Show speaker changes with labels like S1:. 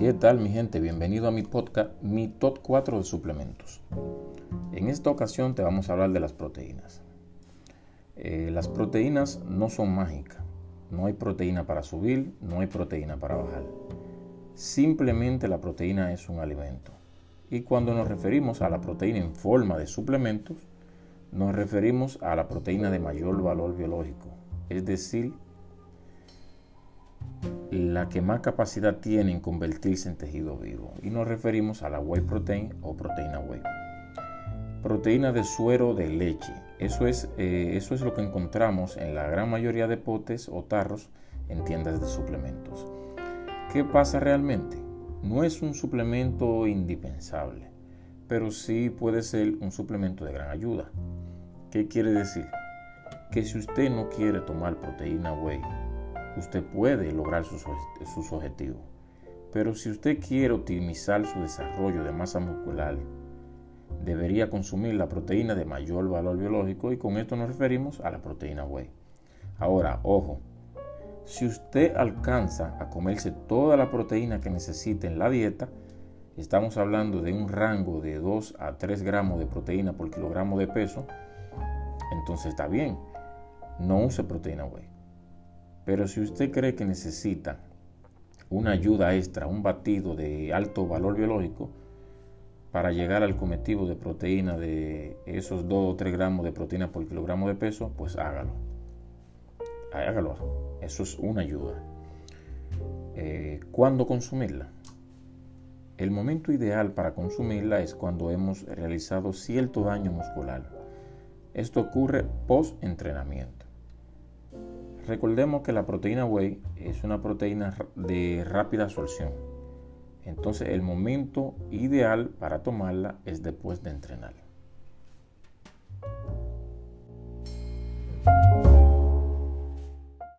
S1: ¿Qué tal mi gente? Bienvenido a mi podcast, mi top 4 de suplementos. En esta ocasión te vamos a hablar de las proteínas. Eh, las proteínas no son mágicas. No hay proteína para subir, no hay proteína para bajar. Simplemente la proteína es un alimento. Y cuando nos referimos a la proteína en forma de suplementos, nos referimos a la proteína de mayor valor biológico, es decir, la que más capacidad tiene en convertirse en tejido vivo. Y nos referimos a la whey protein o proteína whey. Proteína de suero de leche. Eso es, eh, eso es lo que encontramos en la gran mayoría de potes o tarros en tiendas de suplementos. ¿Qué pasa realmente? No es un suplemento indispensable, pero sí puede ser un suplemento de gran ayuda. ¿Qué quiere decir? Que si usted no quiere tomar proteína whey usted puede lograr sus, objetivos. Pero si usted quiere optimizar su desarrollo de masa muscular, debería consumir la proteína de mayor valor biológico y con esto nos referimos a la proteína whey. Ahora, ojo, si usted alcanza a comerse toda la proteína que necesita en la dieta, estamos hablando de un rango de 2 a 3 gramos de proteína por kilogramo de peso, entonces está bien, no use proteína whey. Pero si usted cree que necesita una ayuda extra, un batido de alto valor biológico, para llegar al cometido de proteína de esos 2 o 3 gramos de proteína por kilogramo de peso, pues hágalo. Hágalo. Eso es una ayuda. Eh, ¿Cuándo consumirla? El momento ideal para consumirla es cuando hemos realizado cierto daño muscular. Esto ocurre post entrenamiento. Recordemos que la proteína whey es una proteína de rápida absorción. Entonces el momento ideal para tomarla es después de entrenar.